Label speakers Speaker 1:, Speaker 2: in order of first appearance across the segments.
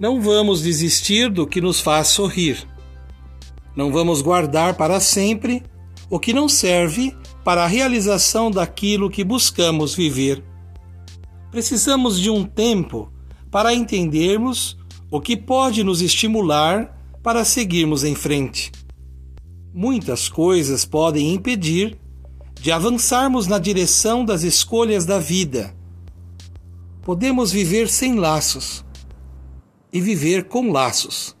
Speaker 1: Não vamos desistir do que nos faz sorrir. Não vamos guardar para sempre o que não serve para a realização daquilo que buscamos viver. Precisamos de um tempo para entendermos o que pode nos estimular para seguirmos em frente. Muitas coisas podem impedir de avançarmos na direção das escolhas da vida. Podemos viver sem laços e viver com laços.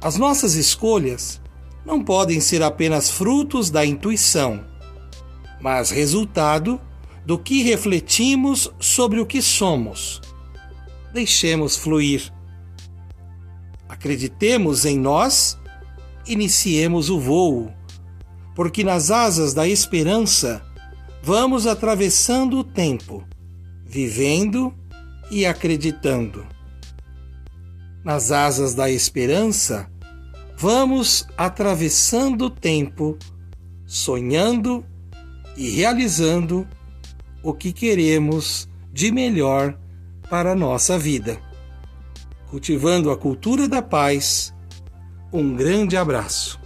Speaker 1: As nossas escolhas não podem ser apenas frutos da intuição, mas resultado do que refletimos sobre o que somos. Deixemos fluir. Acreditemos em nós, iniciemos o voo, porque nas asas da esperança vamos atravessando o tempo, vivendo e acreditando. Nas asas da esperança, vamos atravessando o tempo, sonhando e realizando o que queremos de melhor para a nossa vida. Cultivando a cultura da paz, um grande abraço.